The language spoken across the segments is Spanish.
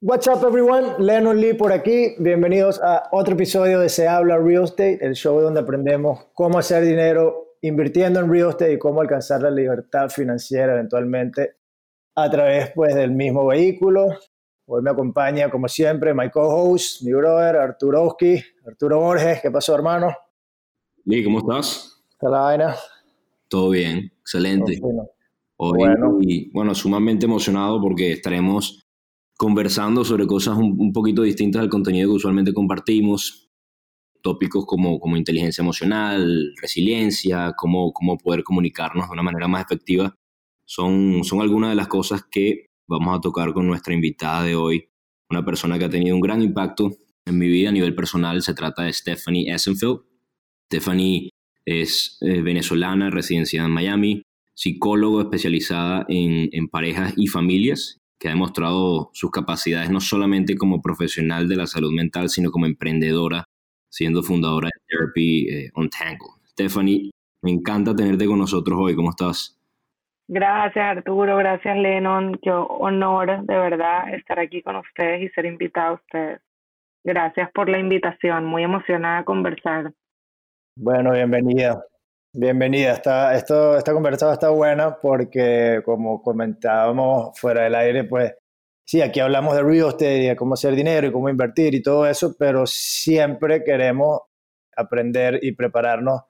What's up everyone, Lennon Lee por aquí, bienvenidos a otro episodio de Se habla Real Estate, el show donde aprendemos cómo hacer dinero invirtiendo en real estate y cómo alcanzar la libertad financiera eventualmente a través pues del mismo vehículo. Hoy me acompaña como siempre my co-host, mi brother Arturo Oski, Arturo Borges, ¿qué pasó hermano? Lee, ¿cómo estás? ¿Está la vaina? Todo bien, excelente. Hoy, bueno. bueno, sumamente emocionado porque estaremos conversando sobre cosas un, poquito distintas al contenido que usualmente compartimos, tópicos como, como inteligencia emocional, resiliencia, cómo, cómo poder comunicarnos de una manera más efectiva, son, son algunas de las cosas que vamos a tocar con nuestra invitada de hoy, una persona que ha tenido un gran impacto en mi vida a nivel personal, se trata de Stephanie Essenfeld. Stephanie es eh, venezolana, residenciada en Miami, psicólogo especializada en, parejas y familias que ha demostrado sus capacidades no solamente como profesional de la salud mental, sino como emprendedora, siendo fundadora de Therapy eh, Untangled. Stephanie, me encanta tenerte con nosotros hoy. ¿Cómo estás? Gracias Arturo, gracias Lennon. Qué honor de verdad estar aquí con ustedes y ser invitada a ustedes. Gracias por la invitación, muy emocionada de conversar. Bueno, bienvenida. Bienvenida, esta, esto, esta conversación está buena porque como comentábamos fuera del aire, pues sí, aquí hablamos de real estate de cómo hacer dinero y cómo invertir y todo eso, pero siempre queremos aprender y prepararnos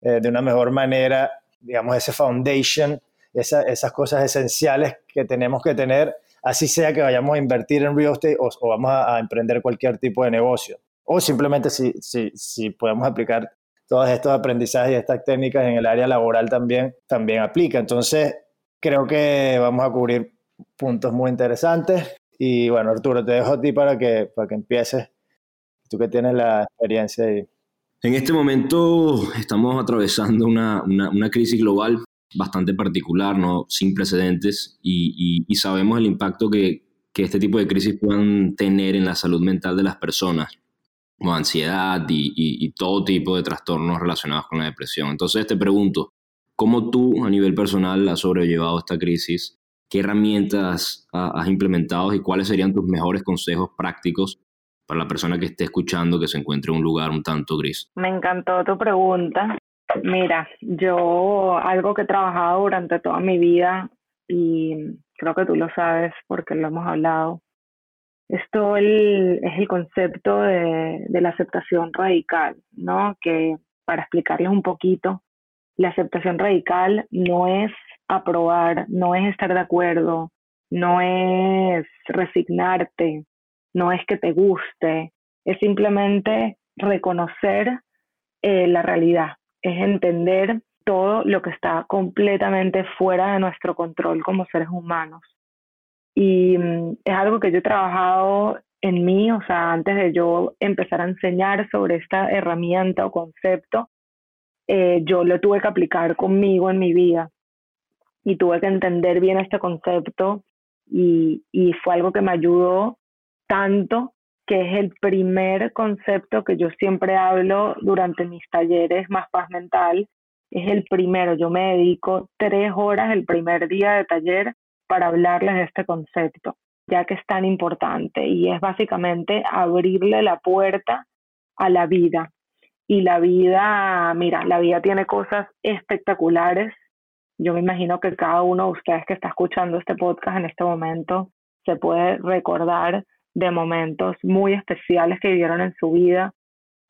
eh, de una mejor manera, digamos, ese foundation, esas cosas esenciales que tenemos que tener, así sea que vayamos a invertir en real estate o, o vamos a, a, emprender cualquier tipo de negocio. O simplemente si, si, si podemos aplicar todos estos aprendizajes y estas técnicas en el área laboral también, también aplica. Entonces, creo que vamos a cubrir puntos muy interesantes. Y bueno, Arturo, te dejo a ti para que, para que empieces. Tú que tienes la experiencia ahí. En este momento estamos atravesando una, una, una crisis global bastante particular, ¿no? sin precedentes, y, y, y sabemos el impacto que, que este tipo de crisis puedan tener en la salud mental de las personas como ansiedad y, todo tipo de trastornos relacionados con la depresión. Entonces te pregunto, ¿cómo tú a nivel personal has sobrellevado esta crisis? ¿Qué herramientas has implementado y cuáles serían tus mejores consejos prácticos para la persona que esté escuchando que se encuentre en un lugar un tanto gris? Me encantó tu pregunta. Mira, yo algo que he trabajado durante toda mi vida y creo que tú lo sabes porque lo hemos hablado, esto es el concepto de, la aceptación radical, ¿no? Que para explicarles un poquito, la aceptación radical no es aprobar, no es estar de acuerdo, no es resignarte, no es que te guste, es simplemente reconocer eh, la realidad, es entender todo lo que está completamente fuera de nuestro control como seres humanos. Y mm, es algo que yo he trabajado en mí, o sea, antes de yo empezar a enseñar sobre esta herramienta o concepto, eh, yo lo tuve que aplicar conmigo en mi vida y tuve que entender bien este concepto y, y fue algo que me ayudó tanto que es el primer concepto que yo siempre hablo durante mis talleres más paz mental. Es el primero, yo me dedico tres horas el primer día de taller para hablarles de este concepto, ya que es tan importante y es básicamente abrirle la puerta a la vida. Y la vida, mira, la vida tiene cosas espectaculares. Yo me imagino que cada uno de ustedes que está escuchando este podcast en este momento se puede recordar de momentos muy especiales que vivieron en su vida,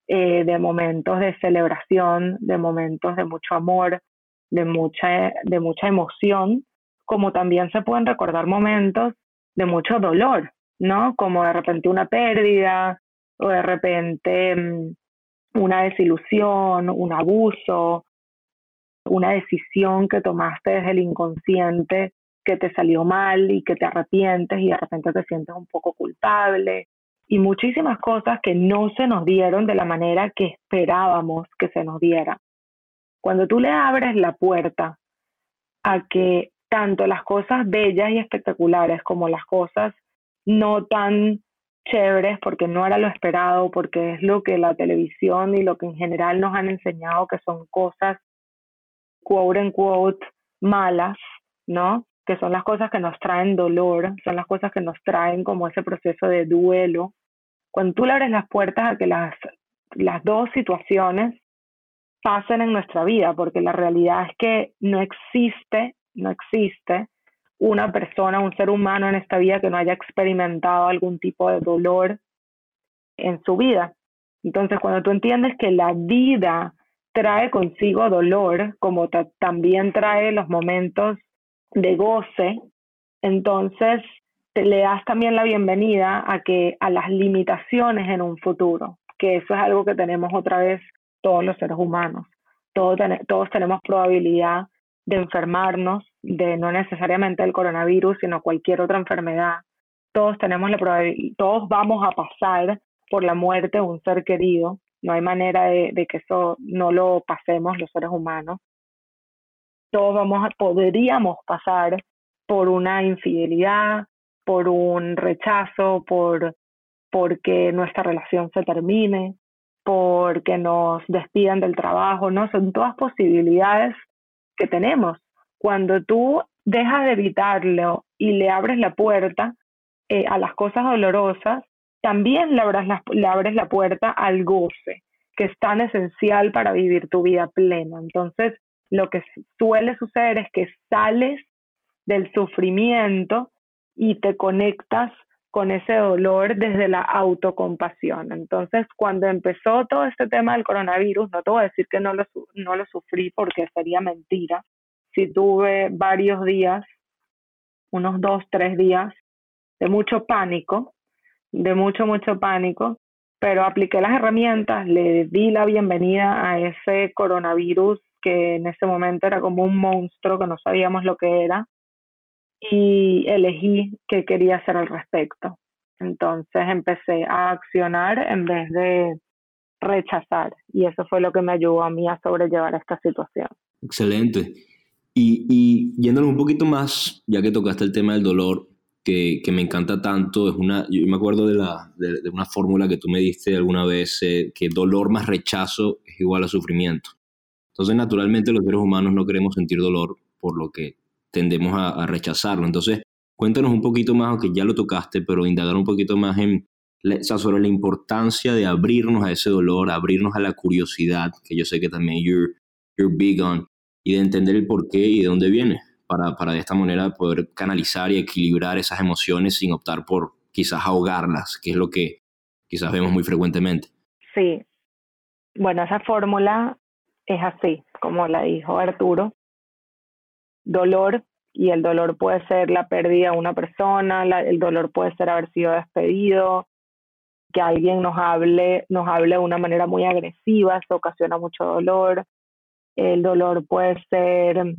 eh, de momentos de celebración, de momentos de mucho amor, de mucha, de mucha emoción como también se pueden recordar momentos de mucho dolor, ¿no? Como de repente una pérdida o de repente mm, una desilusión, un abuso, una decisión que tomaste desde el inconsciente que te salió mal y que te arrepientes y de repente te sientes un poco culpable y muchísimas cosas que no se nos dieron de la manera que esperábamos que se nos diera. Cuando tú le abres la puerta a que tanto las cosas bellas y espectaculares como las cosas no tan chéveres porque no era lo esperado, porque es lo que la televisión y lo que en general nos han enseñado que son cosas, quote en quote, malas, ¿no? Que son las cosas que nos traen dolor, son las cosas que nos traen como ese proceso de duelo. Cuando tú le abres las puertas a que las, las dos situaciones pasen en nuestra vida, porque la realidad es que no existe, no existe una persona, un ser humano en esta vida que no haya experimentado algún tipo de dolor en su vida. Entonces, cuando tú entiendes que la vida trae consigo dolor, como también trae los momentos de goce, entonces te le das también la bienvenida a que a las limitaciones en un futuro, que eso es algo que tenemos otra vez todos los seres humanos. Todos, todos tenemos probabilidad de enfermarnos, de no necesariamente el coronavirus, sino cualquier otra enfermedad. Todos tenemos la probabilidad, todos vamos a pasar por la muerte de un ser querido. No hay manera de, de que eso no lo pasemos los seres humanos. Todos vamos a, podríamos pasar por una infidelidad, por un rechazo, por porque nuestra relación se termine, porque nos despidan del trabajo, ¿no? Son todas posibilidades que tenemos. Cuando tú dejas de evitarlo y le abres la puerta eh, a las cosas dolorosas, también le abres, la, le abres la puerta al goce, que es tan esencial para vivir tu vida plena. Entonces, lo que suele suceder es que sales del sufrimiento y te conectas con ese dolor desde la autocompasión. Entonces, cuando empezó todo este tema del coronavirus, no te voy a decir que no lo, no lo sufrí porque sería mentira. Sí tuve varios días, unos dos, tres días, de mucho pánico, de mucho, mucho pánico, pero apliqué las herramientas, le di la bienvenida a ese coronavirus que en ese momento era como un monstruo que no sabíamos lo que era y elegí qué quería hacer al respecto. Entonces empecé a accionar en vez de rechazar y eso fue lo que me ayudó a mí a sobrellevar esta situación. Excelente. Y, y yéndonos un poquito más, ya que tocaste el tema del dolor, que, que me encanta tanto, es una, yo me acuerdo de, la, de, una fórmula que tú me diste alguna vez, eh, que dolor más rechazo es igual a sufrimiento. Entonces, naturalmente los seres humanos no queremos sentir dolor, por lo que tendemos a, rechazarlo. Entonces, cuéntanos un poquito más, aunque ya lo tocaste, pero indagar un poquito más en, sobre la importancia de abrirnos a ese dolor, abrirnos a la curiosidad, que yo sé que también you're, you're big on, y de entender el por qué y de dónde viene, para, para de esta manera poder canalizar y equilibrar esas emociones sin optar por quizás ahogarlas, que es lo que quizás vemos muy frecuentemente. Sí, bueno, esa fórmula es así, como la dijo Arturo, dolor y el dolor puede ser la pérdida de una persona, el dolor puede ser haber sido despedido, que alguien nos hable, nos hable de una manera muy agresiva, eso ocasiona mucho dolor. El dolor puede ser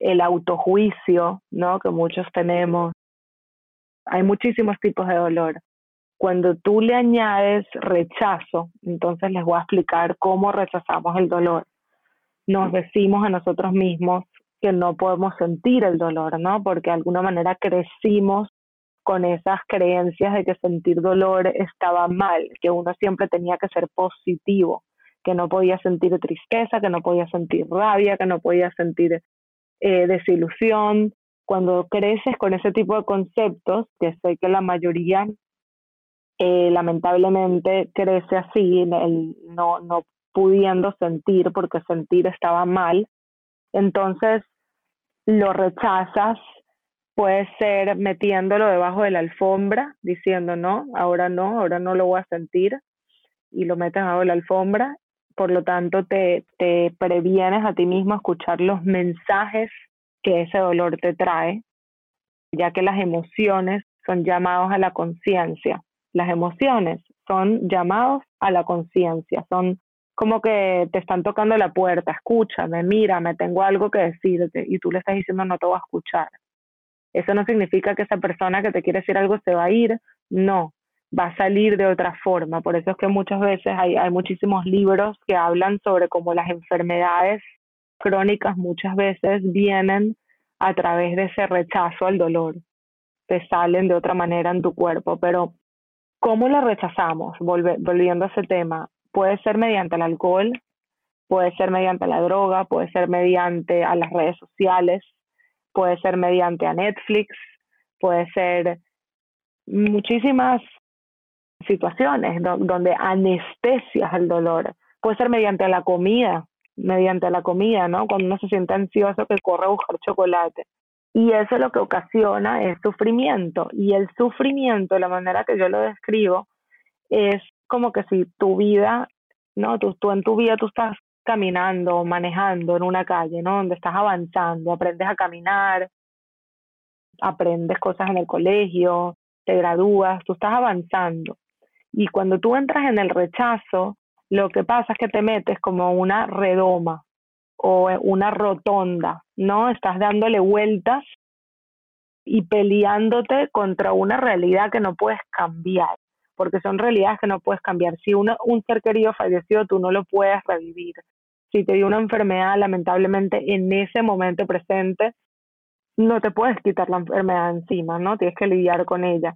el autojuicio, ¿no? Que muchos tenemos. Hay muchísimos tipos de dolor. Cuando tú le añades rechazo, entonces les voy a explicar cómo rechazamos el dolor. Nos decimos a nosotros mismos, que no podemos sentir el dolor, ¿no? Porque de alguna manera crecimos con esas creencias de que sentir dolor estaba mal, que uno siempre tenía que ser positivo, que no podía sentir tristeza, que no podía sentir rabia, que no podía sentir eh, desilusión. Cuando creces con ese tipo de conceptos, que sé que la mayoría eh, lamentablemente crece así, no, no pudiendo sentir porque sentir estaba mal, entonces lo rechazas, puede ser metiéndolo debajo de la alfombra, diciendo no, ahora no, ahora no lo voy a sentir, y lo metes debajo de la alfombra. Por lo tanto, te, te previenes a ti mismo escuchar los mensajes que ese dolor te trae, ya que las emociones son llamados a la conciencia. Las emociones son llamados a la conciencia, son como que te están tocando la puerta, escúchame, mírame, tengo algo que decirte y tú le estás diciendo no te voy a escuchar. Eso no significa que esa persona que te quiere decir algo se va a ir, no, va a salir de otra forma. Por eso es que muchas veces hay, hay muchísimos libros que hablan sobre cómo las enfermedades crónicas muchas veces vienen a través de ese rechazo al dolor, te salen de otra manera en tu cuerpo, pero ¿Cómo lo rechazamos? volviendo a ese tema, puede ser mediante el alcohol, puede ser mediante la droga, puede ser mediante a las redes sociales, puede ser mediante a Netflix, puede ser muchísimas situaciones donde anestesias el dolor. Puede ser mediante la comida, mediante la comida, ¿no? Cuando uno se siente ansioso que corre a buscar chocolate. Y eso lo que ocasiona es sufrimiento. Y el sufrimiento, la manera que yo lo describo, es como que si tu vida, ¿no? Tú, tú en tu vida tú estás caminando, manejando en una calle, ¿no? Donde estás avanzando, aprendes a caminar, aprendes cosas en el colegio, te gradúas, tú estás avanzando. Y cuando tú entras en el rechazo, lo que pasa es que te metes como una redoma o una rotonda, ¿no? Estás dándole vueltas y peleándote contra una realidad que no puedes cambiar, porque son realidades que no puedes cambiar. Si un ser querido falleció, tú no lo puedes revivir. Si te dio una enfermedad, lamentablemente en ese momento presente, no te puedes quitar la enfermedad encima, ¿no? Tienes que lidiar con ella.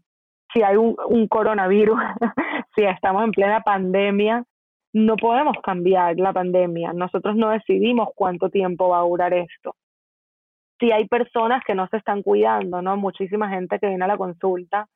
Si hay un coronavirus, si estamos en plena pandemia, no podemos cambiar la pandemia. Nosotros no decidimos cuánto tiempo va a durar esto. Si hay personas que no se están cuidando, ¿no? Muchísima gente que viene a la consulta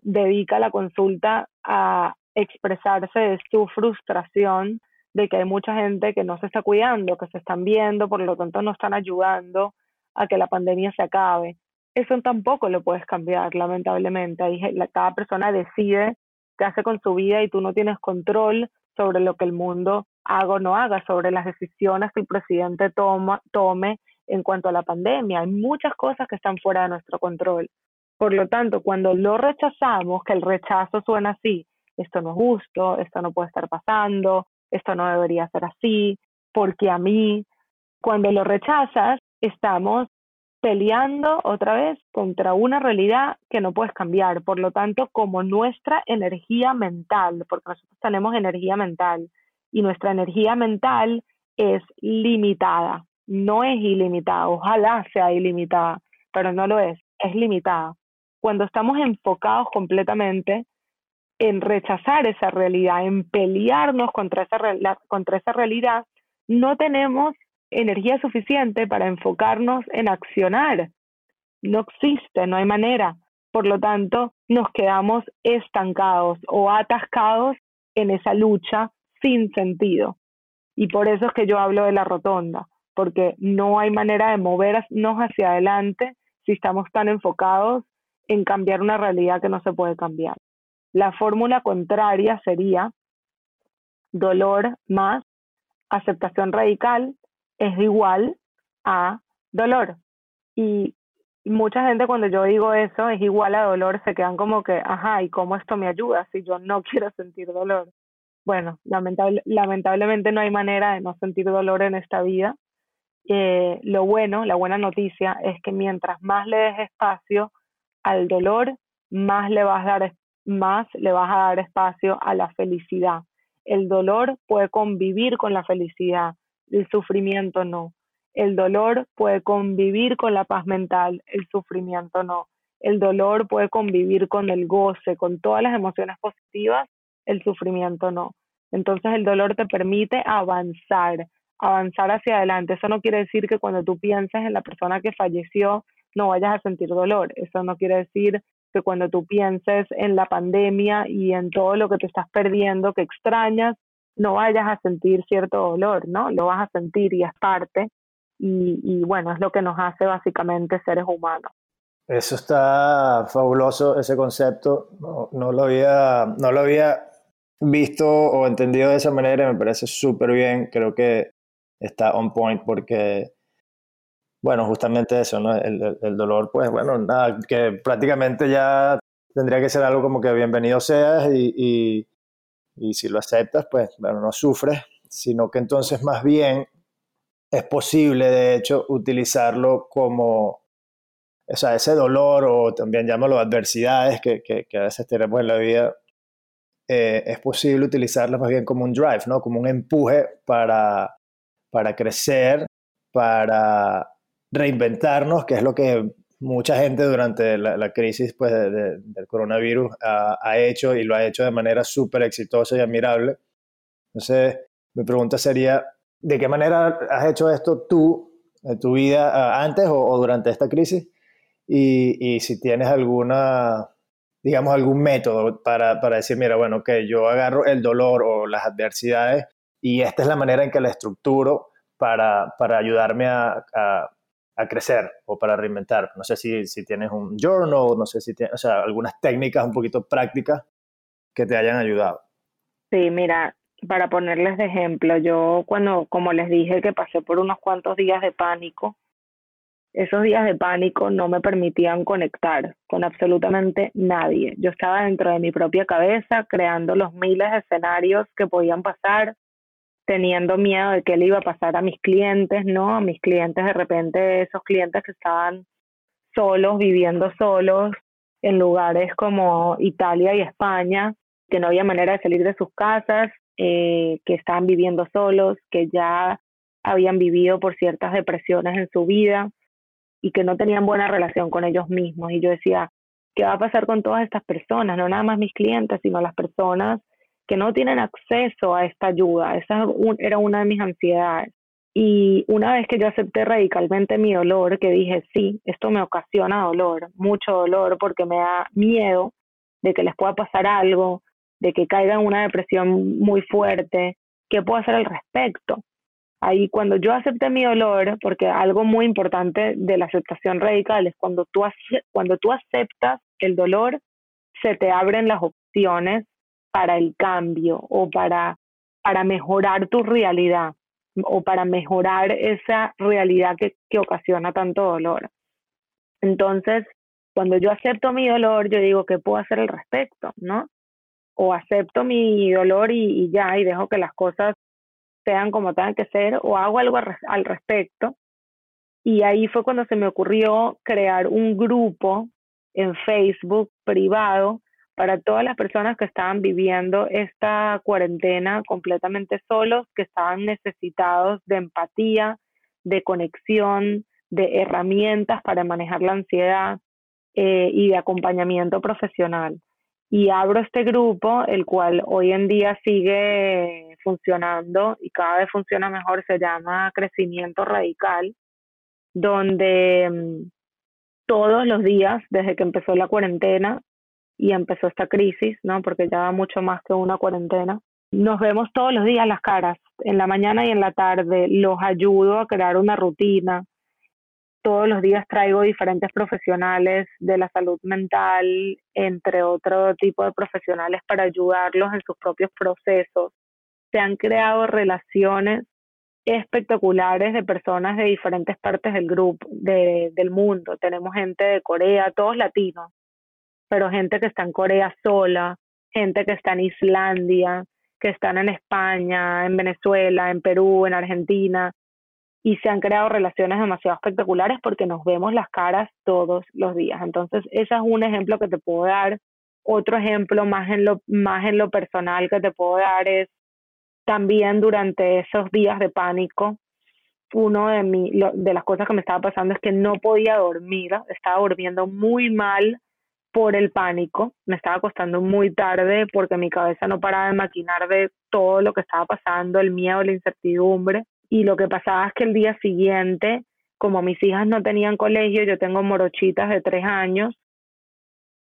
dedica la consulta a expresarse de su frustración de que hay mucha gente que no se está cuidando, que se están viendo, por lo tanto no están ayudando a que la pandemia se acabe. Eso tampoco lo puedes cambiar, lamentablemente. cada persona decide qué hace con su vida y tú no tienes control sobre lo que el mundo haga o no haga, sobre las decisiones que el presidente toma, tome en cuanto a la pandemia. Hay muchas cosas que están fuera de nuestro control. Por lo tanto, cuando lo rechazamos, que el rechazo suena así, esto no es justo, esto no puede estar pasando, esto no debería ser así, porque a mí, cuando lo rechazas, estamos peleando otra vez contra una realidad que no puedes cambiar. Por lo tanto, como nuestra energía mental, porque nosotros tenemos energía mental y nuestra energía mental es limitada, no es ilimitada, ojalá sea ilimitada, pero no lo es, es limitada. Cuando estamos enfocados completamente en rechazar esa realidad, en pelearnos contra esa, contra esa realidad, no tenemos energía suficiente para enfocarnos en accionar. No existe, no hay manera. Por lo tanto, nos quedamos estancados o atascados en esa lucha sin sentido. Y por eso es que yo hablo de la rotonda, porque no hay manera de movernos hacia adelante si estamos tan enfocados en cambiar una realidad que no se puede cambiar. La fórmula contraria sería dolor más aceptación radical es igual a dolor. Y mucha gente cuando yo digo eso, es igual a dolor, se quedan como que, ajá, ¿y cómo esto me ayuda si yo no quiero sentir dolor? Bueno, lamentable, lamentablemente no hay manera de no sentir dolor en esta vida. Eh, lo bueno, la buena noticia es que mientras más le des espacio al dolor, más le vas a dar, más le vas a dar espacio a la felicidad. El dolor puede convivir con la felicidad, el sufrimiento no. El dolor puede convivir con la paz mental, el sufrimiento no. El dolor puede convivir con el goce, con todas las emociones positivas, el sufrimiento no. Entonces el dolor te permite avanzar, avanzar hacia adelante. Eso no quiere decir que cuando tú pienses en la persona que falleció no vayas a sentir dolor. Eso no quiere decir que cuando tú pienses en la pandemia y en todo lo que te estás perdiendo, que extrañas, no vayas a sentir cierto dolor, ¿no? Lo vas a sentir y es parte. Y, bueno, es lo que nos hace básicamente seres humanos. Eso está fabuloso, ese concepto. No, lo, había, no lo había visto o entendido de esa manera me parece súper bien. Creo que está on point porque, bueno, justamente eso, ¿no? El, el, dolor, pues bueno, nada, que prácticamente ya tendría que ser algo como que bienvenido seas y y si lo aceptas, pues no sufres, sino que entonces más bien es posible, de hecho, utilizarlo como, o sea, ese dolor o también llámalo adversidades que, que, a veces tenemos en la vida, eh, es posible utilizarlas más bien como un drive, ¿no? Como un empuje para, para crecer, para reinventarnos, que es lo que mucha gente durante la, crisis pues, del coronavirus ha, hecho y lo ha hecho de manera súper exitosa y admirable. Entonces, mi pregunta sería, ¿de qué manera has hecho esto tú en tu vida antes o, durante esta crisis? Y, si tienes alguna, digamos, algún método para, para decir, mira, bueno, que yo agarro el dolor o las adversidades y esta es la manera en que la estructuro para, para ayudarme a, crecer o para reinventar. No sé si, si tienes un journal, no sé si tienes, o sea, algunas técnicas un poquito prácticas que te hayan ayudado. Sí, mira, para ponerles de ejemplo, yo cuando, como les dije, que pasé por unos cuantos días de pánico, esos días de pánico no me permitían conectar con absolutamente nadie. Yo estaba dentro de mi propia cabeza creando los miles de escenarios que podían pasar, teniendo miedo de qué le iba a pasar a mis clientes, ¿no? A mis clientes, de repente, esos clientes que estaban solos, viviendo solos en lugares como Italia y España, que no había manera de salir de sus casas, eh, que estaban viviendo solos, que ya habían vivido por ciertas depresiones en su vida y que no tenían buena relación con ellos mismos. Y yo decía, ¿qué va a pasar con todas estas personas? No nada más mis clientes, sino las personas que no tienen acceso a esta ayuda. Esa era una de mis ansiedades. Y una vez que yo acepté radicalmente mi dolor, que dije, sí, esto me ocasiona dolor, mucho dolor, porque me da miedo de que les pueda pasar algo, de que caiga en una depresión muy fuerte, ¿qué puedo hacer al respecto? Ahí cuando yo acepté mi dolor, porque algo muy importante de la aceptación radical es cuando tú, cuando tú aceptas el dolor, se te abren las opciones para el cambio o para, para mejorar tu realidad o para mejorar esa realidad que, que ocasiona tanto dolor. Entonces, cuando yo acepto mi dolor, yo digo, ¿qué puedo hacer al respecto? ¿No? O acepto mi dolor y, y ya, y dejo que las cosas sean como tengan que ser, o hago algo al respecto. Y ahí fue cuando se me ocurrió crear un grupo en Facebook privado para todas las personas que estaban viviendo esta cuarentena completamente solos, que estaban necesitados de empatía, de conexión, de herramientas para manejar la ansiedad eh, y de acompañamiento profesional. Y abro este grupo, el cual hoy en día sigue funcionando y cada vez funciona mejor, se llama Crecimiento Radical, donde mm, todos los días, desde que empezó la cuarentena, y empezó esta crisis, ¿no? Porque ya va mucho más que una cuarentena. Nos vemos todos los días las caras, en la mañana y en la tarde. Los ayudo a crear una rutina. Todos los días traigo diferentes profesionales de la salud mental, entre otro tipo de profesionales, para ayudarlos en sus propios procesos. Se han creado relaciones espectaculares de personas de diferentes partes del grupo, del mundo. Tenemos gente de Corea, todos latinos, pero gente que está en Corea sola, gente que está en Islandia, que están en España, en Venezuela, en Perú, en Argentina, y se han creado relaciones demasiado espectaculares porque nos vemos las caras todos los días. Entonces, ese es un ejemplo que te puedo dar. Otro ejemplo más en lo, más en lo personal que te puedo dar es también durante esos días de pánico, uno de, mi, de las cosas que me estaba pasando es que no podía dormir, estaba durmiendo muy mal, por el pánico. Me estaba acostando muy tarde porque mi cabeza no paraba de maquinar de todo lo que estaba pasando, el miedo, la incertidumbre. Y lo que pasaba es que el día siguiente, como mis hijas no tenían colegio, yo tengo morochitas de tres años,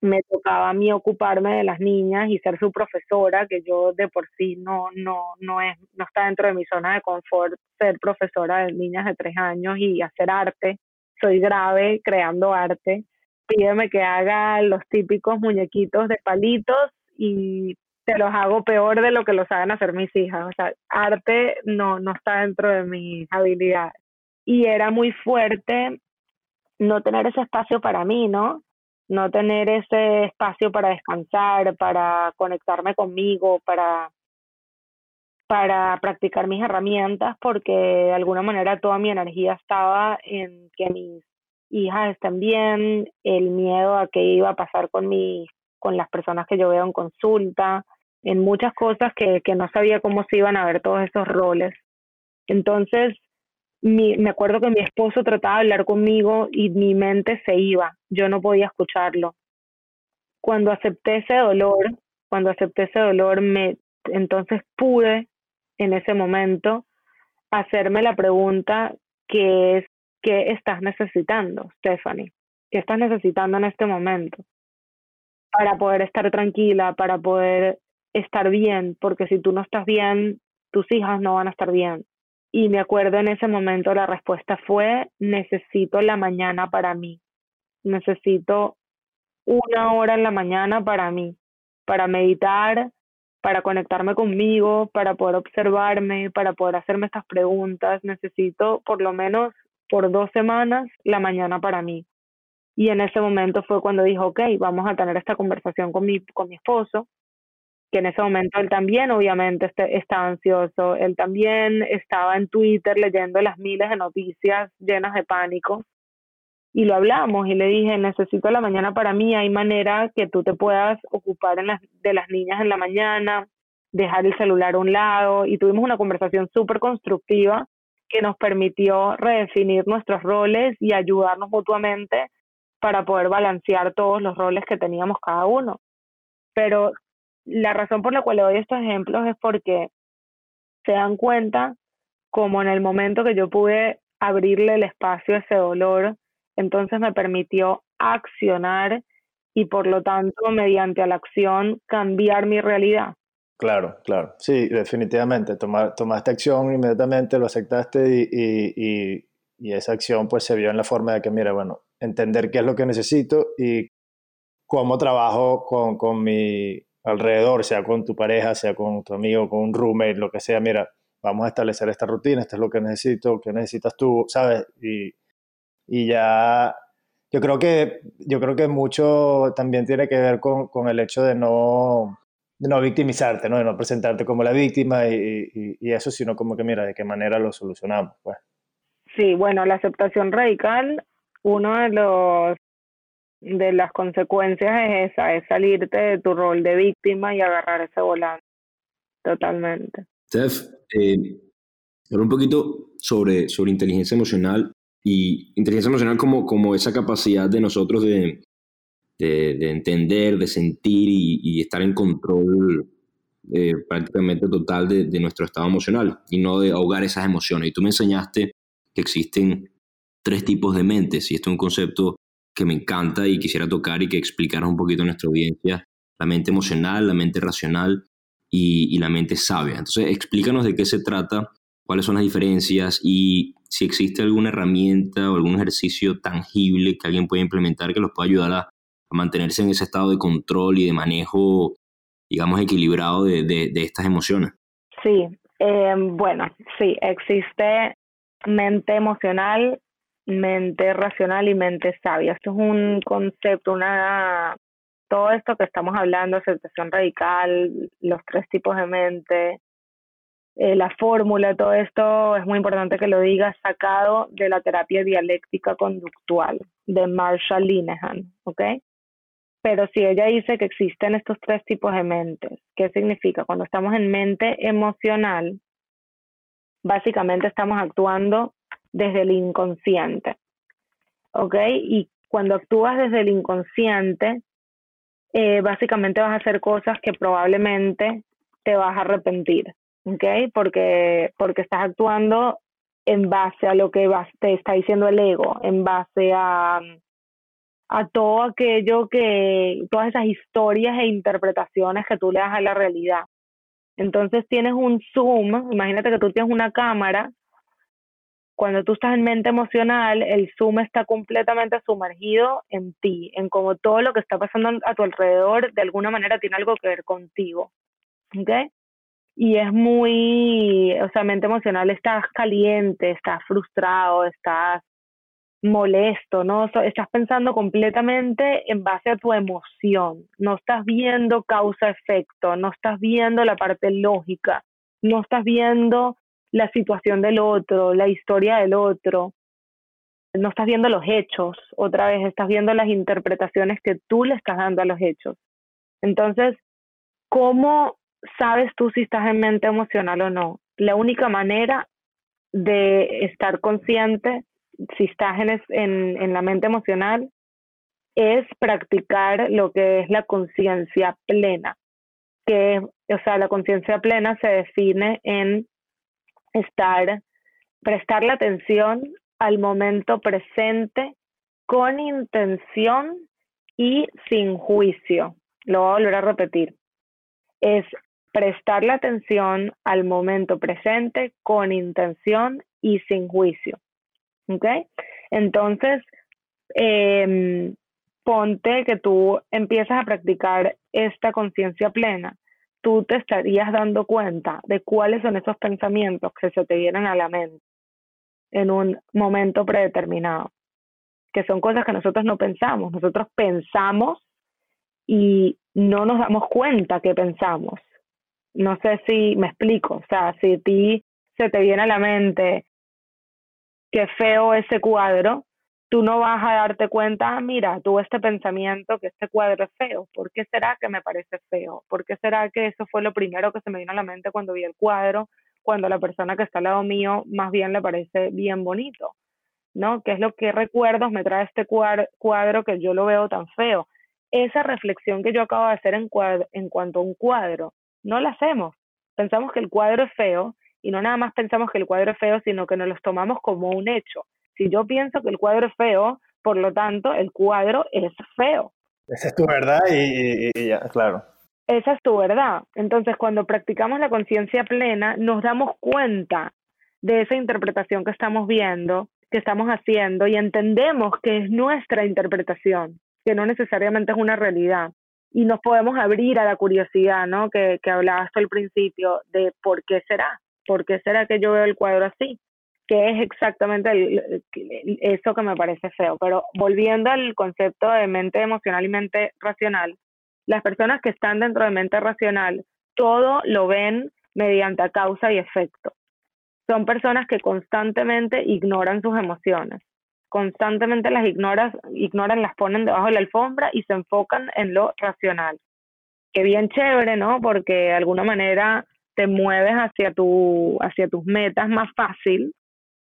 me tocaba a mí ocuparme de las niñas y ser su profesora, que yo de por sí no, no, no, es, no está dentro de mi zona de confort ser profesora de niñas de tres años y hacer arte. Soy grave creando arte pídeme que haga los típicos muñequitos de palitos y te los hago peor de lo que los hagan hacer mis hijas. O sea, arte no, no está dentro de mis habilidades. Y era muy fuerte no tener ese espacio para mí, ¿no? No tener ese espacio para descansar, para conectarme conmigo, para, para practicar mis herramientas, porque de alguna manera toda mi energía estaba en que mis hijas estén bien, el miedo a qué iba a pasar con, mi, con las personas que yo veo en consulta, en muchas cosas que, que no sabía cómo se iban a ver todos esos roles. Entonces, me acuerdo que mi esposo trataba de hablar conmigo y mi mente se iba, yo no podía escucharlo. Cuando acepté ese dolor, cuando acepté ese dolor, me, entonces pude en ese momento hacerme la pregunta que es, ¿qué estás necesitando, Stephanie? ¿Qué estás necesitando en este momento? Para poder estar tranquila, para poder estar bien, porque si tú no estás bien, tus hijas no van a estar bien. Y me acuerdo en ese momento la respuesta fue, necesito la mañana para mí. Necesito una hora en la mañana para mí, para meditar, para conectarme conmigo, para poder observarme, para poder hacerme estas preguntas. Necesito por lo menos por dos semanas la mañana para mí. Y en ese momento fue cuando dijo, ok, vamos a tener esta conversación con mi, con mi esposo, que en ese momento él también obviamente este, estaba ansioso, él también estaba en Twitter leyendo las miles de noticias llenas de pánico. Y lo hablamos y le dije, necesito la mañana para mí, hay manera que tú te puedas ocupar de las niñas en la mañana, dejar el celular a un lado y tuvimos una conversación súper constructiva que nos permitió redefinir nuestros roles y ayudarnos mutuamente para poder balancear todos los roles que teníamos cada uno. Pero la razón por la cual le doy estos ejemplos es porque se dan cuenta como en el momento que yo pude abrirle el espacio a ese dolor, entonces me permitió accionar y por lo tanto mediante la acción cambiar mi realidad. Claro, claro, sí, definitivamente, tomaste acción inmediatamente, lo aceptaste y, y, y, esa acción pues se vio en la forma de que, mira, bueno, entender qué es lo que necesito y cómo trabajo con, con mi alrededor, sea con tu pareja, sea con tu amigo, con un roommate, lo que sea, mira, vamos a establecer esta rutina, esto es lo que necesito, qué necesitas tú, ¿sabes? Y, y ya, yo creo que, yo creo que mucho también tiene que ver con, con el hecho de no, de no victimizarte, ¿no? De no presentarte como la víctima y, y, y, eso, sino como que, mira, de qué manera lo solucionamos, pues. Sí, bueno, la aceptación radical, uno de los de las consecuencias es esa, es salirte de tu rol de víctima y agarrar ese volante. Totalmente. Steph, eh, un poquito sobre, sobre inteligencia emocional y inteligencia emocional como, como esa capacidad de nosotros de, de, entender, de sentir y, estar en control eh, prácticamente total de, de, nuestro estado emocional y no de ahogar esas emociones. Y tú me enseñaste que existen tres tipos de mentes y esto es un concepto que me encanta y quisiera tocar y que explicaras un poquito a nuestra audiencia, la mente emocional, la mente racional y, la mente sabia. Entonces, explícanos de qué se trata, cuáles son las diferencias y si existe alguna herramienta o algún ejercicio tangible que alguien pueda implementar que los pueda ayudar a, mantenerse en ese estado de control y de manejo, digamos, equilibrado de, de, estas emociones. Sí, eh, bueno, sí, existe mente emocional, mente racional y mente sabia. Esto es un concepto, una todo esto que estamos hablando, aceptación radical, los tres tipos de mente, eh, la fórmula, todo esto es muy importante que lo digas, sacado de la terapia dialéctica conductual de Marshall Linehan, ¿ok? Pero si ella dice que existen estos tres tipos de mentes, ¿qué significa? Cuando estamos en mente emocional, básicamente estamos actuando desde el inconsciente. ¿Ok? Y cuando actúas desde el inconsciente, eh, básicamente vas a hacer cosas que probablemente te vas a arrepentir. ¿Ok? Porque, porque estás actuando en base a lo que te está diciendo el ego, en base a, a todo aquello que, todas esas historias e interpretaciones que tú le das a la realidad. Entonces tienes un zoom, imagínate que tú tienes una cámara cuando tú estás en mente emocional, el zoom está completamente sumergido en ti, en como todo lo que está pasando a tu alrededor de alguna manera tiene algo que ver contigo. ¿Ok? Y es muy, o sea, mente emocional, estás caliente, estás frustrado, estás molesto, ¿no? estás pensando completamente en base a tu emoción, no estás viendo causa-efecto, no estás viendo la parte lógica, no estás viendo la situación del otro, la historia del otro. No estás viendo los hechos, otra vez estás viendo las interpretaciones que tú le estás dando a los hechos. Entonces, ¿cómo sabes tú si estás en mente emocional o no? La única manera de estar consciente, si estás en, en la mente emocional, es practicar lo que es la conciencia plena, que, o sea, la conciencia plena se define en estar, prestar la atención al momento presente con intención y sin juicio. Lo voy a volver a repetir. Es prestar la atención al momento presente con intención y sin juicio. ¿Ok? Entonces, eh, ponte que tú empiezas a practicar esta conciencia plena, tú te estarías dando cuenta de cuáles son esos pensamientos que se te vienen a la mente en un momento predeterminado, que son cosas que nosotros no pensamos, nosotros pensamos y no nos damos cuenta que pensamos. No sé si me explico, o sea, si a ti se te viene a la mente qué feo ese cuadro, tú no vas a darte cuenta, ah, mira, tuve este pensamiento que este cuadro es feo, ¿por qué será que me parece feo? ¿Por qué será que eso fue lo primero que se me vino a la mente cuando vi el cuadro, cuando la persona que está al lado mío más bien le parece bien bonito? ¿No? ¿Qué es lo que recuerdos me trae este cuadro que yo lo veo tan feo? Esa reflexión que yo acabo de hacer en, en cuanto a un cuadro, no la hacemos. Pensamos que el cuadro es feo y no nada más pensamos que el cuadro es feo, sino que nos lo tomamos como un hecho si yo pienso que el cuadro es feo, por lo tanto, el cuadro es feo. Esa es tu verdad y, ya, claro. Esa es tu verdad. Entonces, cuando practicamos la conciencia plena, nos damos cuenta de esa interpretación que estamos viendo, que estamos haciendo y entendemos que es nuestra interpretación, que no necesariamente es una realidad. Y nos podemos abrir a la curiosidad, ¿no? Que, que hablabas al principio de por qué será, por qué será que yo veo el cuadro así, que es exactamente eso que me parece feo. Pero volviendo al concepto de mente emocional y mente racional, las personas que están dentro de mente racional, todo lo ven mediante causa y efecto. Son personas que constantemente ignoran sus emociones, constantemente las ignoran, ignoran, las ponen debajo de la alfombra y se enfocan en lo racional. Que bien chévere, ¿no? Porque de alguna manera te mueves hacia, tu, hacia tus metas más fácil,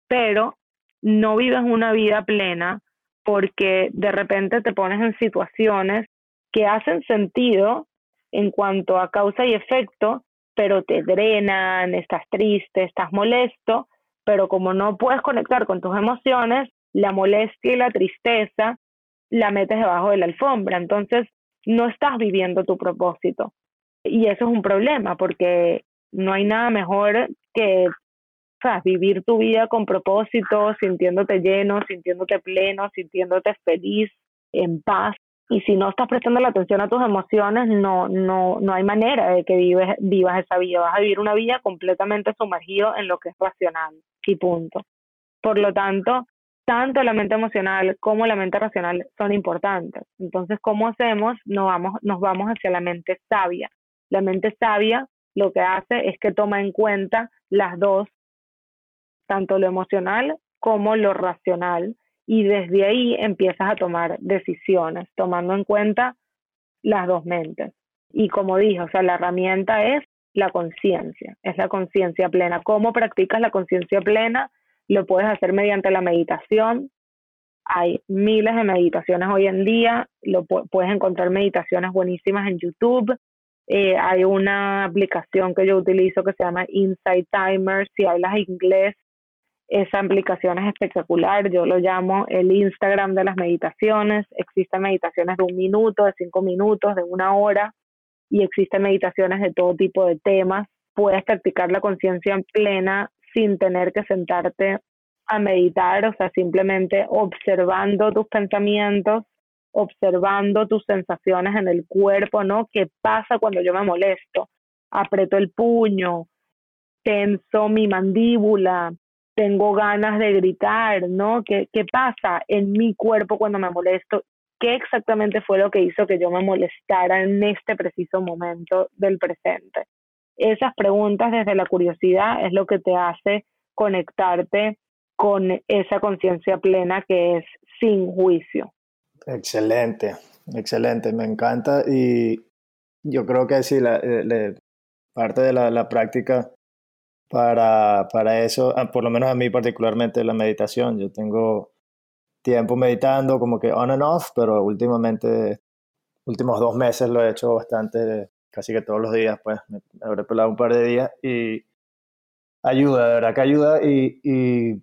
pero no vives una vida plena porque de repente te pones en situaciones que hacen sentido en cuanto a causa y efecto, pero te drenan, estás triste, estás molesto, pero como no puedes conectar con tus emociones, la molestia y la tristeza la metes debajo de la alfombra. Entonces, no estás viviendo tu propósito. Y eso es un problema porque no hay nada mejor que o sea, vivir tu vida con propósito, sintiéndote lleno, sintiéndote pleno, sintiéndote feliz, en paz. Y si no estás prestando la atención a tus emociones, no, no, no hay manera de que vives, vivas esa vida. Vas a vivir una vida completamente sumergido en lo que es racional y punto. Por lo tanto, tanto la mente emocional como la mente racional son importantes. Entonces, ¿cómo hacemos? Nos vamos, nos vamos hacia la mente sabia. La mente sabia lo que hace es que toma en cuenta las dos tanto lo emocional como lo racional, y desde ahí empiezas a tomar decisiones, tomando en cuenta las dos mentes. Y como dije, o sea, la herramienta es la conciencia, es la conciencia plena. ¿Cómo practicas la conciencia plena? Lo puedes hacer mediante la meditación. Hay miles de meditaciones hoy en día, lo puedes encontrar meditaciones buenísimas en YouTube. Eh, hay una aplicación que yo utilizo que se llama Insight Timer. Si hablas inglés, esa aplicación es espectacular, yo lo llamo el Instagram de las meditaciones. Existen meditaciones de un minuto, de cinco minutos, de una hora y existen meditaciones de todo tipo de temas. Puedes practicar la conciencia plena sin tener que sentarte a meditar, o sea, simplemente observando tus pensamientos, observando tus sensaciones en el cuerpo, ¿no? ¿Qué pasa cuando yo me molesto? Aprieto el puño, tenso mi mandíbula, tengo ganas de gritar, ¿no? ¿Qué, ¿Qué pasa en mi cuerpo cuando me molesto? ¿Qué exactamente fue lo que hizo que yo me molestara en este preciso momento del presente? Esas preguntas desde la curiosidad es lo que te hace conectarte con esa conciencia plena que es sin juicio. Excelente, excelente, me encanta y yo creo que sí, la, parte de la, la práctica para, para eso, ah, por lo menos a mí particularmente la meditación. Yo tengo tiempo meditando como que on and off, pero últimamente, últimos dos meses lo he hecho bastante, casi que todos los días, pues me, habré pelado un par de días y ayuda, de verdad que ayuda y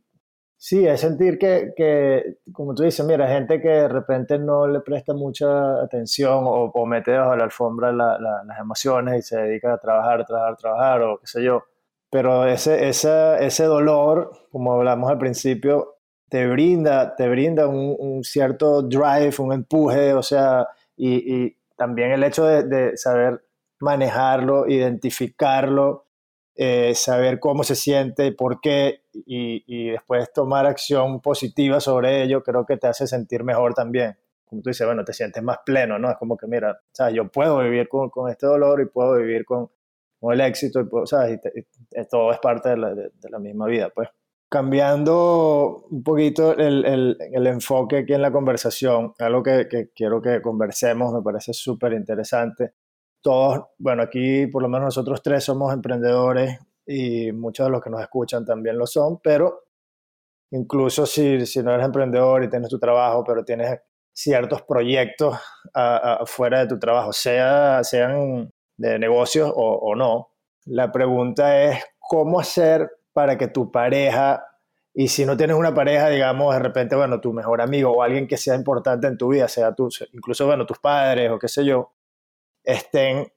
sí, es sentir que, que, como tú dices, mira, gente que de repente no le presta mucha atención o, o mete bajo la alfombra las emociones y se dedica a trabajar, trabajar, trabajar o qué sé yo. Pero ese, ese, ese dolor, como hablamos al principio, te brinda, te brinda un, cierto drive, un empuje, o sea, y, también el hecho de, saber manejarlo, identificarlo, eh, saber cómo se siente, por qué, y, y, después tomar acción positiva sobre ello, creo que te hace sentir mejor también. Como tú dices, bueno, te sientes más pleno, ¿no? Es como que, mira, sea, yo puedo vivir con, con este dolor y puedo vivir con, el éxito, y, pues, ¿sabes? Y todo es parte de la, de, la, misma vida, pues. Cambiando un poquito el, el, el, enfoque aquí en la conversación, algo que, que quiero que conversemos, me parece súper interesante. Todos, bueno, aquí por lo menos nosotros tres somos emprendedores y muchos de los que nos escuchan también lo son, pero incluso si, si no eres emprendedor y tienes tu trabajo, pero tienes ciertos proyectos fuera de tu trabajo, sea, sean de negocios o, no. La pregunta es cómo hacer para que tu pareja, y si no tienes una pareja, digamos, de repente, bueno, tu mejor amigo o alguien que sea importante en tu vida, sea tú, incluso, bueno, tus padres o qué sé yo, estén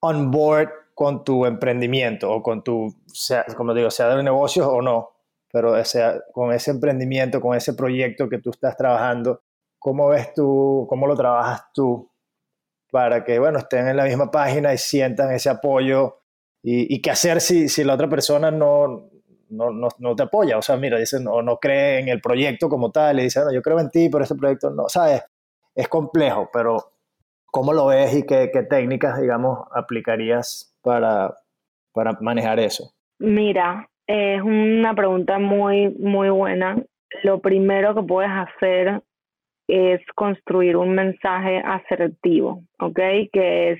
on board con tu emprendimiento o con tu, sea, como digo, sea de negocios o no, pero sea, con ese emprendimiento, con ese proyecto que tú estás trabajando, ¿cómo ves tú, cómo lo trabajas tú para que, bueno, estén en la misma página y sientan ese apoyo. ¿Y, qué hacer si, si la otra persona no, no, no, te apoya? O sea, mira, dice, no, no cree en el proyecto como tal, y dice, no, yo creo en ti, pero ese proyecto no, ¿sabes? Es complejo, pero ¿cómo lo ves y qué, técnicas, digamos, aplicarías para, para manejar eso? Mira, es una pregunta muy, muy buena. Lo primero que puedes hacer es construir un mensaje asertivo, ¿ok? Que es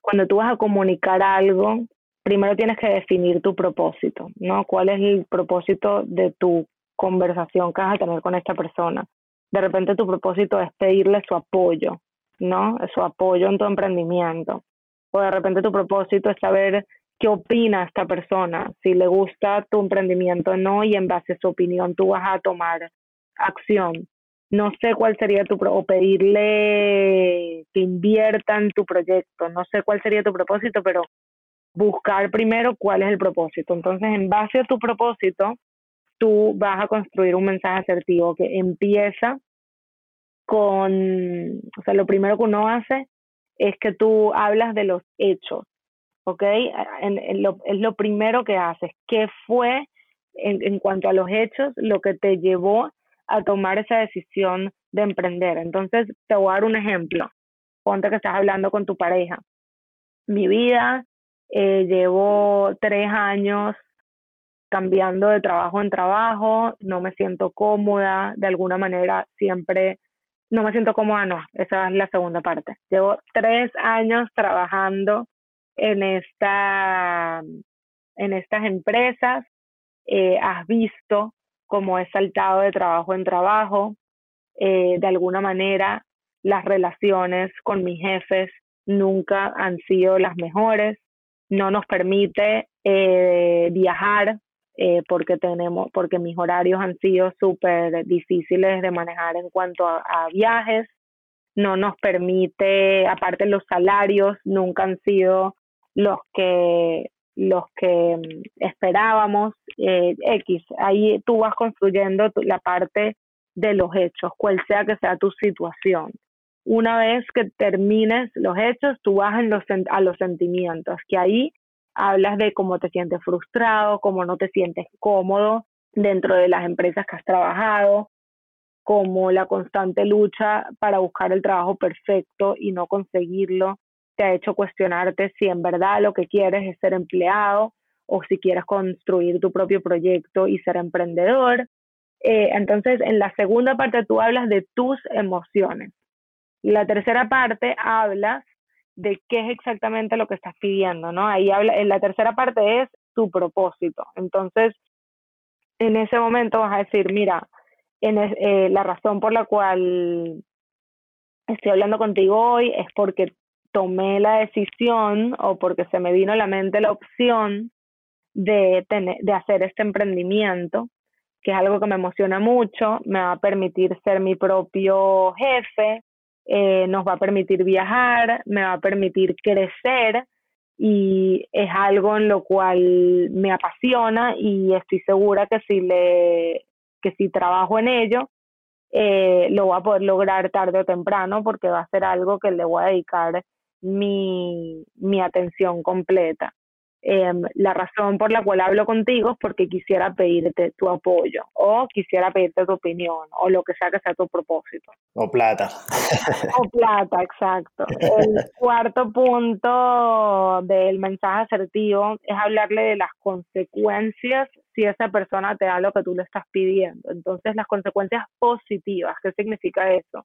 cuando tú vas a comunicar algo, primero tienes que definir tu propósito, ¿no? ¿Cuál es el propósito de tu conversación que vas a tener con esta persona? De repente tu propósito es pedirle su apoyo, ¿no? Su apoyo en tu emprendimiento. O de repente tu propósito es saber qué opina esta persona, si le gusta tu emprendimiento o no, y en base a su opinión tú vas a tomar acción no sé cuál sería tu, o pedirle que inviertan tu proyecto, no sé cuál sería tu propósito, pero buscar primero cuál es el propósito. Entonces, en base a tu propósito, tú vas a construir un mensaje asertivo que empieza con, o sea, lo primero que uno hace es que tú hablas de los hechos, ¿ok? es lo primero que haces. ¿Qué fue en, cuanto a los hechos lo que te llevó a tomar esa decisión de emprender. Entonces, te voy a dar un ejemplo. Ponte que estás hablando con tu pareja. Mi vida, eh, llevo tres años cambiando de trabajo en trabajo, no me siento cómoda, de alguna manera siempre, no me siento cómoda, no, esa es la segunda parte. Llevo tres años trabajando en, esta, en estas empresas, eh, has visto como he saltado de trabajo en trabajo. Eh, de alguna manera, las relaciones con mis jefes nunca han sido las mejores. No nos permite eh, viajar eh, porque tenemos, porque mis horarios han sido súper difíciles de manejar en cuanto a, viajes. No nos permite, aparte los salarios nunca han sido los que los que mm, esperábamos, eh, X, ahí tú vas construyendo la parte de los hechos, cual sea que sea tu situación. Una vez que termines los hechos, tú vas en los, a los sentimientos, que ahí hablas de cómo te sientes frustrado, cómo no te sientes cómodo dentro de las empresas que has trabajado, como la constante lucha para buscar el trabajo perfecto y no conseguirlo, te ha hecho cuestionarte si en verdad lo que quieres es ser empleado o si quieres construir tu propio proyecto y ser emprendedor. Eh, entonces, en la segunda parte tú hablas de tus emociones. La tercera parte hablas de qué es exactamente lo que estás pidiendo, ¿no? Ahí habla, en la tercera parte es tu propósito. Entonces, en ese momento vas a decir, mira, en eh, la razón por la cual estoy hablando contigo hoy es porque tomé la decisión o porque se me vino a la mente la opción de, tener, de hacer este emprendimiento, que es algo que me emociona mucho, me va a permitir ser mi propio jefe, eh, nos va a permitir viajar, me va a permitir crecer y es algo en lo cual me apasiona y estoy segura que si le que si trabajo en ello eh, lo voy a poder lograr tarde o temprano porque va a ser algo que le voy a dedicar mi, mi atención completa. Em, la razón por la cual hablo contigo es porque quisiera pedirte tu apoyo o quisiera pedirte tu opinión o lo que sea que sea tu propósito. O plata. O plata, exacto. El cuarto punto del mensaje asertivo es hablarle de las consecuencias si esa persona te da lo que tú le estás pidiendo. Entonces, las consecuencias positivas, ¿qué significa eso?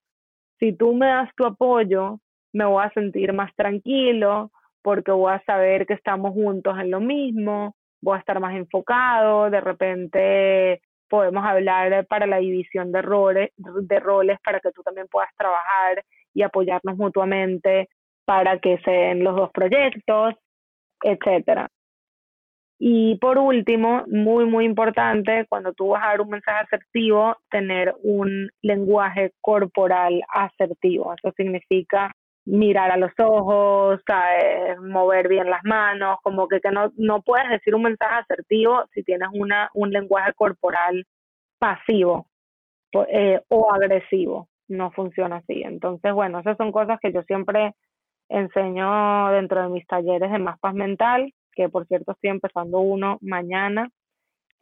Si tú me das tu apoyo, me voy a sentir más tranquilo, porque voy a saber que estamos juntos en lo mismo, voy a estar más enfocado, de repente podemos hablar para la división de roles, de roles para que tú también puedas trabajar y apoyarnos mutuamente para que se den los dos proyectos, etcétera. Y por último, muy, muy importante, cuando tú vas a dar un mensaje asertivo, tener un lenguaje corporal asertivo. Eso significa mirar a los ojos, mover bien las manos, como que, que no, no puedes decir un mensaje asertivo si tienes una, un lenguaje corporal pasivo eh, o agresivo. No funciona así. Entonces, bueno, esas son cosas que yo siempre enseño dentro de mis talleres de Más Paz Mental, que por cierto estoy empezando uno mañana.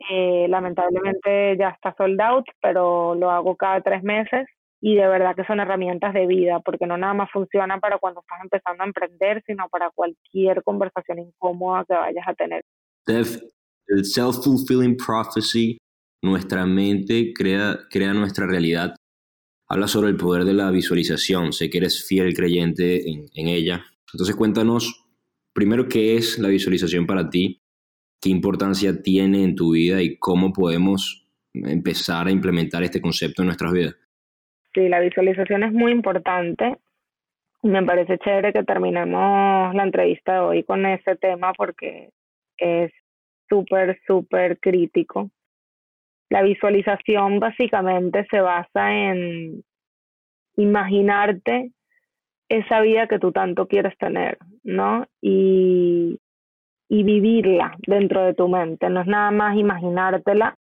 Eh, lamentablemente ya está sold out, pero lo hago cada tres meses y de verdad que son herramientas de vida, porque no nada más funcionan para cuando estás empezando a emprender, sino para cualquier conversación incómoda que vayas a tener. el self-fulfilling prophecy, nuestra mente crea, crea nuestra realidad. Habla sobre el poder de la visualización, sé que eres fiel creyente en, en ella. Entonces cuéntanos primero qué es la visualización para ti, qué importancia tiene en tu vida y cómo podemos empezar a implementar este concepto en nuestras vidas. Sí, la visualización es muy importante. Me parece chévere que terminemos la entrevista de hoy con ese tema porque es súper, súper crítico. La visualización básicamente se basa en imaginarte esa vida que tú tanto quieres tener, ¿no? Y, y vivirla dentro de tu mente. No es nada más imaginártela,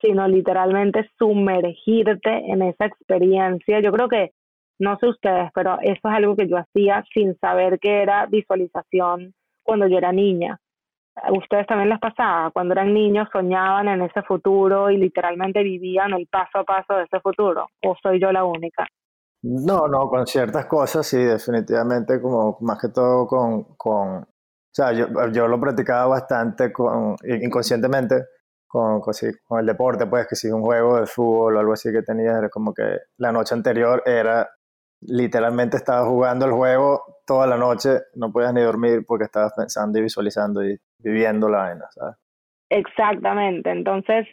sino literalmente sumergirte en esa experiencia. Yo creo que, no sé ustedes, pero eso es algo que yo hacía sin saber que era visualización cuando yo era niña. Ustedes también les pasaba, cuando eran niños soñaban en ese futuro y literalmente vivían el paso a paso de ese futuro, o soy yo la única. No, no, con ciertas cosas sí, definitivamente, como más que todo con, con o sea, yo, yo lo practicaba bastante con, inconscientemente, con, con, el deporte, pues que si un juego de fútbol o algo así que tenías, era como que la noche anterior era literalmente estabas jugando el juego toda la noche, no podías ni dormir porque estabas pensando y visualizando y viviendo la vaina, ¿sabes? Exactamente, entonces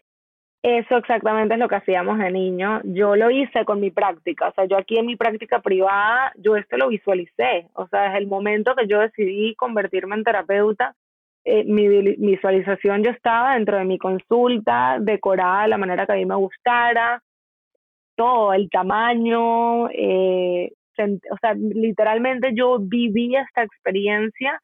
eso exactamente es lo que hacíamos de niño. Yo lo hice con mi práctica, o sea, yo aquí en mi práctica privada, yo esto lo visualicé, o sea, desde el momento que yo decidí convertirme en terapeuta, eh, mi visualización yo estaba dentro de mi consulta, decorada de la manera que a mí me gustara, todo, el tamaño, eh, o sea, literalmente yo viví esta experiencia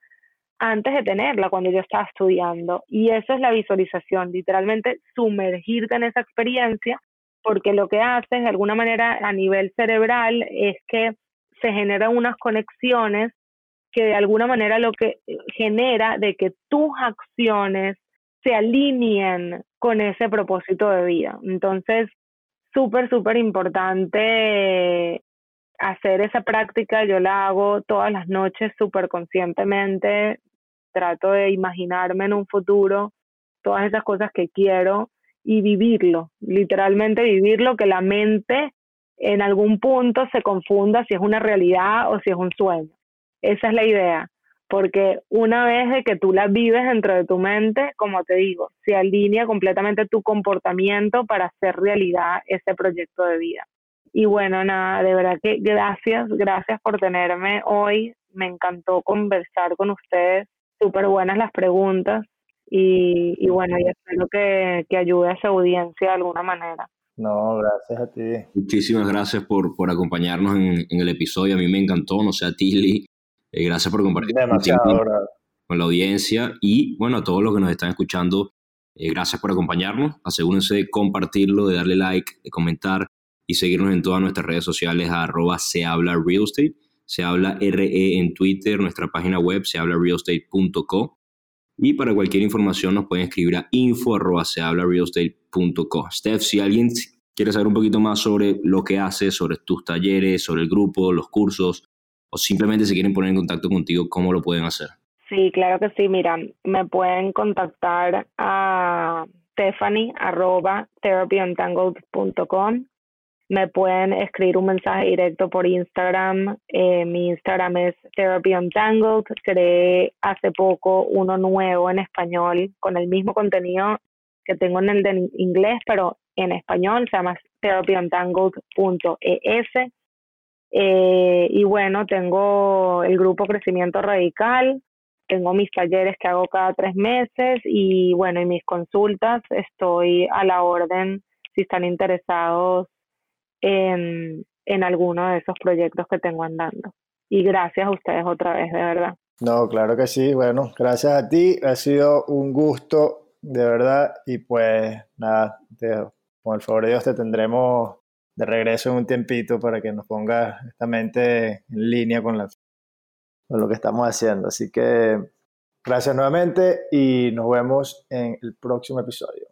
antes de tenerla, cuando yo estaba estudiando. Y eso es la visualización, literalmente sumergirte en esa experiencia, porque lo que haces de alguna manera a nivel cerebral es que se generan unas conexiones que de alguna manera lo que genera de que tus acciones se alineen con ese propósito de vida. Entonces, súper, súper importante hacer esa práctica. Yo la hago todas las noches súper conscientemente. Trato de imaginarme en un futuro todas esas cosas que quiero y vivirlo, literalmente vivirlo, que la mente en algún punto se confunda si es una realidad o si es un sueño. Esa es la idea, porque una vez de que tú la vives dentro de tu mente, como te digo, se alinea completamente tu comportamiento para hacer realidad ese proyecto de vida. Y bueno, nada, de verdad que gracias, gracias por tenerme hoy. Me encantó conversar con ustedes. Súper buenas las preguntas. Y, y bueno, y espero que, que ayude a esa audiencia de alguna manera. No, gracias a ti. Muchísimas gracias por, por acompañarnos en, en, el episodio. A mí me encantó, no sé a ti, eh, gracias por compartir con la audiencia y bueno, a todos los que nos están escuchando, eh, gracias por acompañarnos. Asegúrense de compartirlo, de darle like, de comentar y seguirnos en todas nuestras redes sociales a arroba se habla real estate. Se habla RE en Twitter, nuestra página web se habla realestate.co. Y para cualquier información nos pueden escribir a info arroba se habla realestate.co. Steph, si alguien quiere saber un poquito más sobre lo que haces, sobre tus talleres, sobre el grupo, los cursos, o simplemente se quieren poner en contacto contigo, ¿cómo lo pueden hacer? Sí, claro que sí. Mira, me pueden contactar a Stephanie arroba Me pueden escribir un mensaje directo por Instagram. Eh, mi Instagram es Therapy Untangled. Creé hace poco uno nuevo en español con el mismo contenido que tengo en el inglés, pero en español se llama therapyuntangled.es. Eh, y bueno, tengo el grupo Crecimiento Radical, tengo mis talleres que hago cada tres meses y bueno, y mis consultas estoy a la orden si están interesados en, en alguno de esos proyectos que tengo andando. Y gracias a ustedes otra vez, de verdad. No, claro que sí. Bueno, gracias a ti. Ha sido un gusto, de verdad. Y pues nada, con el favor de Dios te tendremos de regreso en un tiempito para que nos ponga esta mente en línea con, la, con lo que estamos haciendo. Así que gracias nuevamente y nos vemos en el próximo episodio.